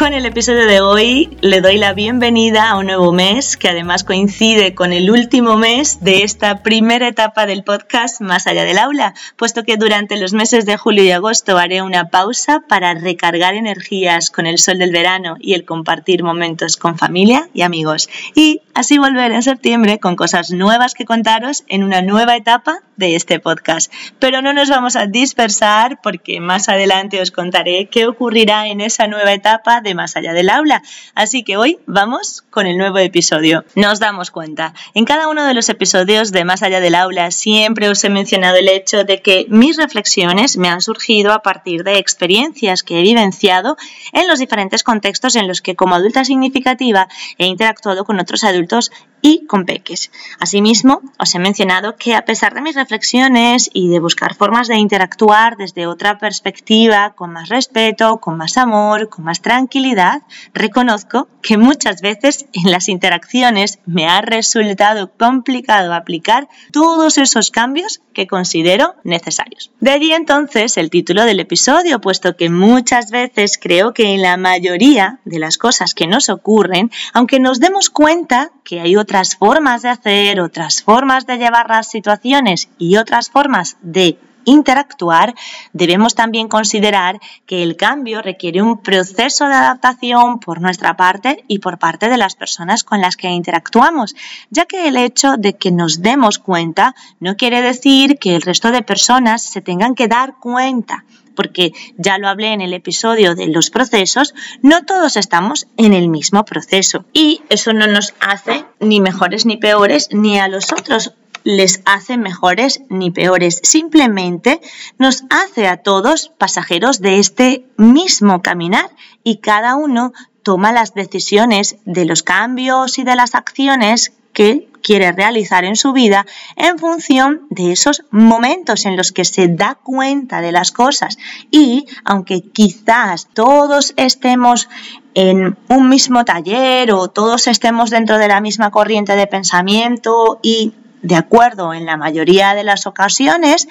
Con el episodio de hoy le doy la bienvenida a un nuevo mes que además coincide con el último mes de esta primera etapa del podcast Más allá del aula, puesto que durante los meses de julio y agosto haré una pausa para recargar energías con el sol del verano y el compartir momentos con familia y amigos. Y así volver en septiembre con cosas nuevas que contaros en una nueva etapa de este podcast. Pero no nos vamos a dispersar porque más adelante os contaré qué ocurrirá en esa nueva etapa de más allá del aula. Así que hoy vamos con el nuevo episodio. Nos damos cuenta, en cada uno de los episodios de Más allá del aula siempre os he mencionado el hecho de que mis reflexiones me han surgido a partir de experiencias que he vivenciado en los diferentes contextos en los que como adulta significativa he interactuado con otros adultos y con peques. Asimismo, os he mencionado que a pesar de mis reflexiones y de buscar formas de interactuar desde otra perspectiva, con más respeto, con más amor, con más tranquilidad, reconozco que muchas veces en las interacciones me ha resultado complicado aplicar todos esos cambios que considero necesarios. De allí entonces el título del episodio, puesto que muchas veces creo que en la mayoría de las cosas que nos ocurren, aunque nos demos cuenta que hay otras formas de hacer, otras formas de llevar las situaciones y otras formas de interactuar, debemos también considerar que el cambio requiere un proceso de adaptación por nuestra parte y por parte de las personas con las que interactuamos, ya que el hecho de que nos demos cuenta no quiere decir que el resto de personas se tengan que dar cuenta porque ya lo hablé en el episodio de los procesos, no todos estamos en el mismo proceso y eso no nos hace ni mejores ni peores ni a los otros les hace mejores ni peores, simplemente nos hace a todos pasajeros de este mismo caminar y cada uno toma las decisiones de los cambios y de las acciones que quiere realizar en su vida en función de esos momentos en los que se da cuenta de las cosas. Y aunque quizás todos estemos en un mismo taller o todos estemos dentro de la misma corriente de pensamiento y de acuerdo en la mayoría de las ocasiones,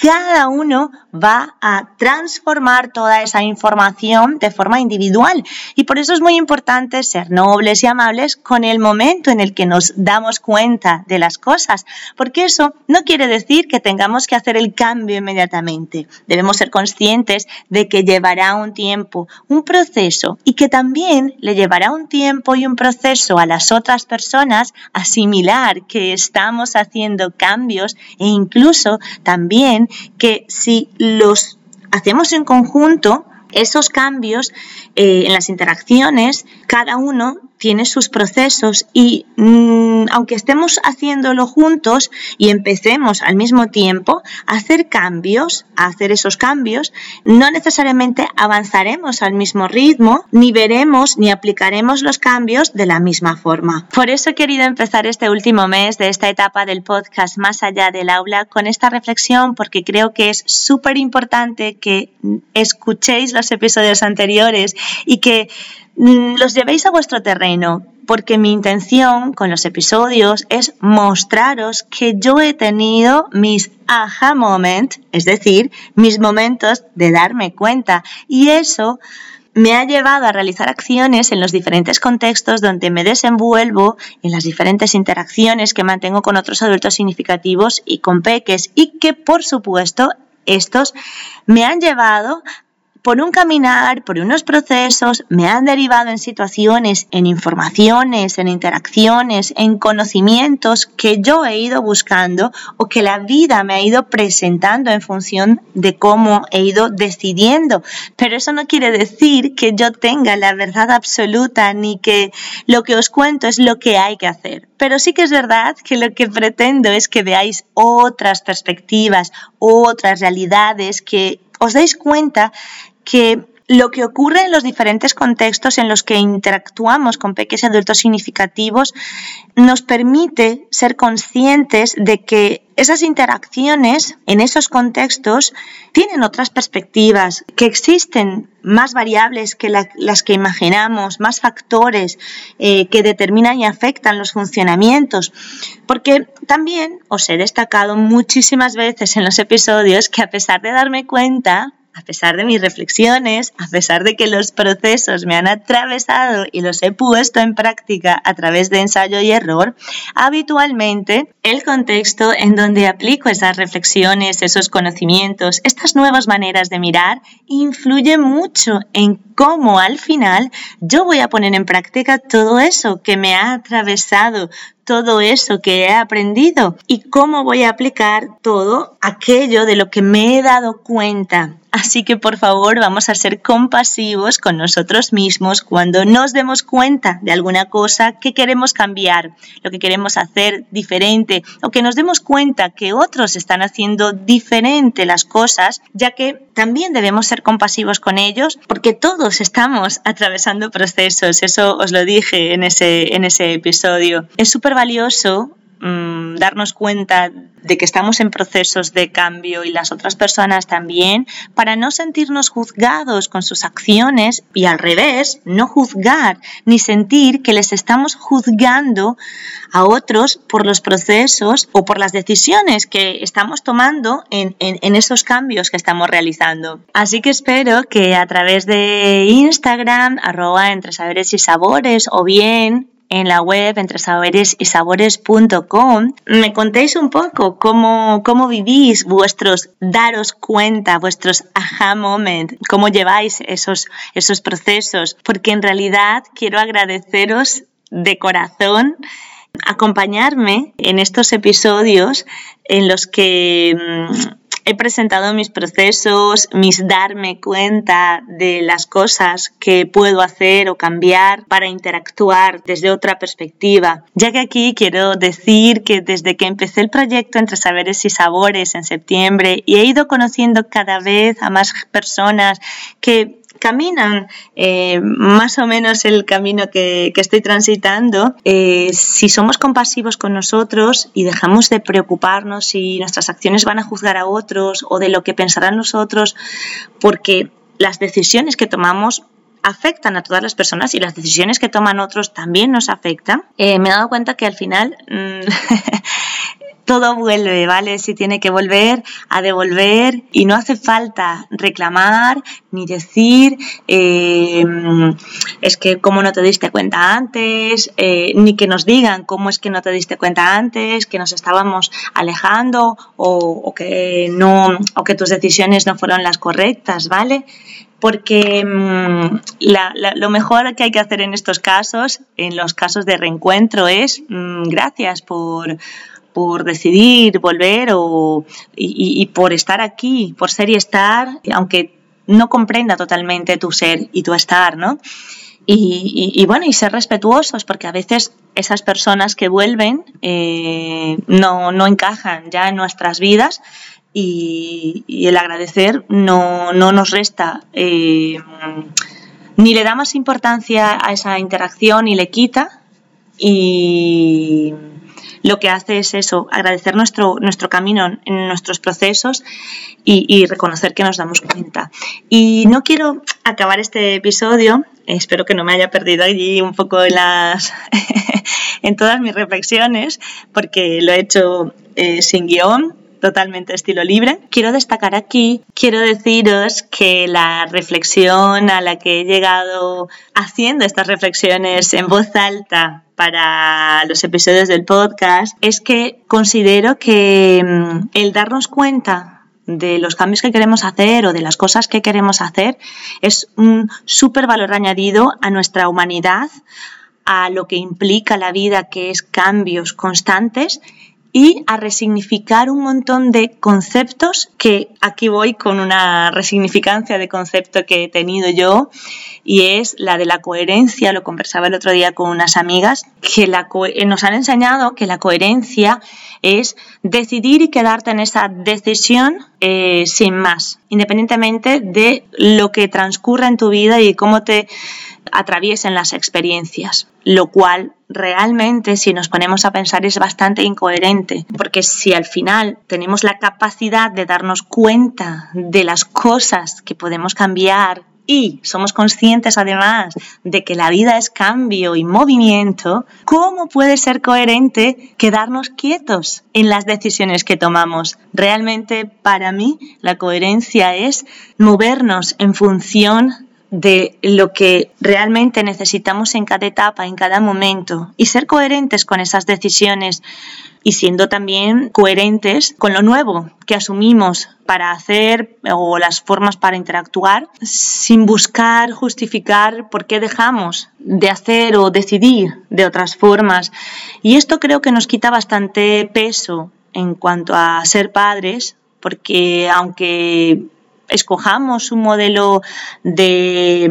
cada uno va a transformar toda esa información de forma individual. Y por eso es muy importante ser nobles y amables con el momento en el que nos damos cuenta de las cosas, porque eso no quiere decir que tengamos que hacer el cambio inmediatamente. Debemos ser conscientes de que llevará un tiempo, un proceso, y que también le llevará un tiempo y un proceso a las otras personas asimilar que estamos haciendo cambios e incluso también que si los hacemos en conjunto, esos cambios eh, en las interacciones, cada uno tiene sus procesos y mm, aunque estemos haciéndolo juntos y empecemos al mismo tiempo a hacer cambios, a hacer esos cambios, no necesariamente avanzaremos al mismo ritmo, ni veremos ni aplicaremos los cambios de la misma forma. Por eso he querido empezar este último mes de esta etapa del podcast más allá del aula con esta reflexión porque creo que es súper importante que escuchéis los episodios anteriores y que Mm, los llevéis a vuestro terreno, porque mi intención con los episodios es mostraros que yo he tenido mis aha moment, es decir, mis momentos de darme cuenta. Y eso me ha llevado a realizar acciones en los diferentes contextos donde me desenvuelvo, en las diferentes interacciones que mantengo con otros adultos significativos y con peques, y que por supuesto estos me han llevado por un caminar, por unos procesos, me han derivado en situaciones, en informaciones, en interacciones, en conocimientos que yo he ido buscando o que la vida me ha ido presentando en función de cómo he ido decidiendo. Pero eso no quiere decir que yo tenga la verdad absoluta ni que lo que os cuento es lo que hay que hacer. Pero sí que es verdad que lo que pretendo es que veáis otras perspectivas, otras realidades, que os dais cuenta que lo que ocurre en los diferentes contextos en los que interactuamos con pequeños adultos significativos nos permite ser conscientes de que esas interacciones en esos contextos tienen otras perspectivas, que existen más variables que las que imaginamos, más factores eh, que determinan y afectan los funcionamientos. Porque también os he destacado muchísimas veces en los episodios que a pesar de darme cuenta a pesar de mis reflexiones, a pesar de que los procesos me han atravesado y los he puesto en práctica a través de ensayo y error, habitualmente el contexto en donde aplico esas reflexiones, esos conocimientos, estas nuevas maneras de mirar, influye mucho en cómo al final yo voy a poner en práctica todo eso que me ha atravesado, todo eso que he aprendido y cómo voy a aplicar todo aquello de lo que me he dado cuenta Así que por favor vamos a ser compasivos con nosotros mismos cuando nos demos cuenta de alguna cosa que queremos cambiar, lo que queremos hacer diferente o que nos demos cuenta que otros están haciendo diferente las cosas, ya que también debemos ser compasivos con ellos porque todos estamos atravesando procesos, eso os lo dije en ese, en ese episodio. Es súper valioso Mm, darnos cuenta de que estamos en procesos de cambio y las otras personas también, para no sentirnos juzgados con sus acciones y al revés, no juzgar ni sentir que les estamos juzgando a otros por los procesos o por las decisiones que estamos tomando en, en esos cambios que estamos realizando. Así que espero que a través de Instagram, arroba entre saberes y sabores o bien en la web entre saberes y sabores.com me contéis un poco cómo, cómo vivís vuestros daros cuenta, vuestros aha moment, cómo lleváis esos, esos procesos, porque en realidad quiero agradeceros de corazón acompañarme en estos episodios en los que mm, he presentado mis procesos, mis darme cuenta de las cosas que puedo hacer o cambiar para interactuar desde otra perspectiva. Ya que aquí quiero decir que desde que empecé el proyecto Entre Saberes y Sabores en septiembre y he ido conociendo cada vez a más personas que caminan eh, más o menos el camino que, estoy transitando, eh, si somos compasivos con nosotros y dejamos de preocuparnos si nuestras acciones van a juzgar a otros o de lo que pensarán nosotros, porque las decisiones que tomamos afectan a todas las personas y las decisiones que toman otros también nos afectan, eh, me he dado cuenta que al final mm, todo vuelve, ¿vale? Si tiene que volver, a devolver y no hace falta reclamar ni decir, eh, es que cómo no te diste cuenta antes, eh, ni que nos digan cómo es que no te diste cuenta antes, que nos estábamos alejando o, que no, o que tus decisiones no fueron las correctas, ¿vale? porque mm, lo mejor que hay que hacer en estos casos, en los casos de reencuentro, es mm, gracias por, por decidir volver o, y, por estar aquí, por ser y estar, aunque no comprenda totalmente tu ser y tu estar, ¿no? Y, bueno, y ser respetuosos, porque a veces esas personas que vuelven eh, no, no, encajan ya en nuestras vidas y, el agradecer no, no nos resta. Eh, ni le da más importancia a esa interacción y le quita. Y, lo que hace es eso, agradecer nuestro, nuestro camino en nuestros procesos y, reconocer que nos damos cuenta. Y no quiero acabar este episodio, espero que no me haya perdido allí un poco en, las, en todas mis reflexiones, porque lo he hecho eh, sin guion, totalmente estilo libre. Quiero destacar aquí, quiero deciros que la reflexión a la que he llegado haciendo estas reflexiones en voz alta para los episodios del podcast es que considero que mm, el darnos cuenta de los cambios que queremos hacer o de las cosas que queremos hacer es un súper valor añadido a nuestra humanidad, a lo que implica la vida, que es cambios constantes y a resignificar un montón de conceptos que aquí voy con una resignificancia de concepto que he tenido yo y es la de la coherencia, lo conversaba el otro día con unas amigas, que la eh, nos han enseñado que la coherencia es decidir y quedarte en esa decisión eh, sin más, independientemente de lo que transcurra en tu vida y cómo te atraviesen las experiencias, lo cual realmente si nos ponemos a pensar es bastante incoherente, porque si al final tenemos la capacidad de darnos cuenta de las cosas que podemos cambiar y somos conscientes además de que la vida es cambio y movimiento, ¿cómo puede ser coherente quedarnos quietos en las decisiones que tomamos? Realmente para mí la coherencia es movernos en función de lo que realmente necesitamos en cada etapa, en cada momento, y ser coherentes con esas decisiones y siendo también coherentes con lo nuevo que asumimos para hacer o las formas para interactuar sin buscar justificar por qué dejamos de hacer o decidir de otras formas. Y esto creo que nos quita bastante peso en cuanto a ser padres, porque aunque escojamos un modelo de,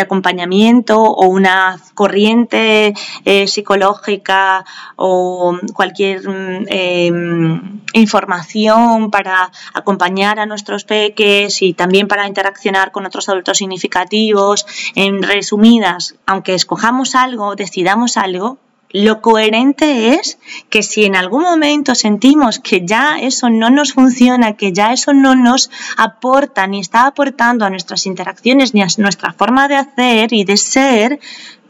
acompañamiento o una corriente eh, psicológica o cualquier em, información para acompañar a nuestros peques y también para interaccionar con otros adultos significativos, en resumidas, aunque escojamos algo, decidamos algo, lo coherente es que si en algún momento sentimos que ya eso no nos funciona, que ya eso no nos aporta ni está aportando a nuestras interacciones ni a nuestra forma de hacer y de ser,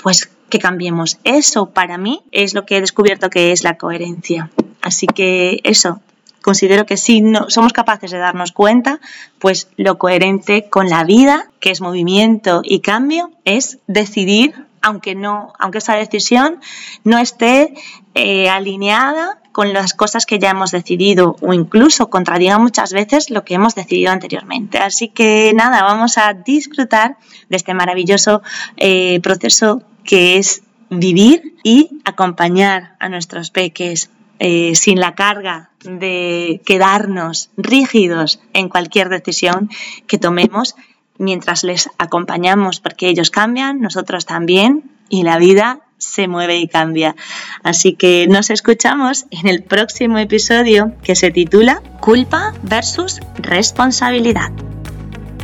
pues que cambiemos. Eso para mí es lo que he descubierto que es la coherencia. Así que eso, considero que si no somos capaces de darnos cuenta, pues lo coherente con la vida, que es movimiento y cambio, es decidir aunque no, aunque esa decisión no esté eh, alineada con las cosas que ya hemos decidido o incluso contradiga muchas veces lo que hemos decidido anteriormente. Así que nada, vamos a disfrutar de este maravilloso eh, proceso que es vivir y acompañar a nuestros peques eh, sin la carga de quedarnos rígidos en cualquier decisión que tomemos mientras les acompañamos porque ellos cambian, nosotros también y la vida se mueve y cambia. Así que nos escuchamos en el próximo episodio que se titula Culpa versus responsabilidad.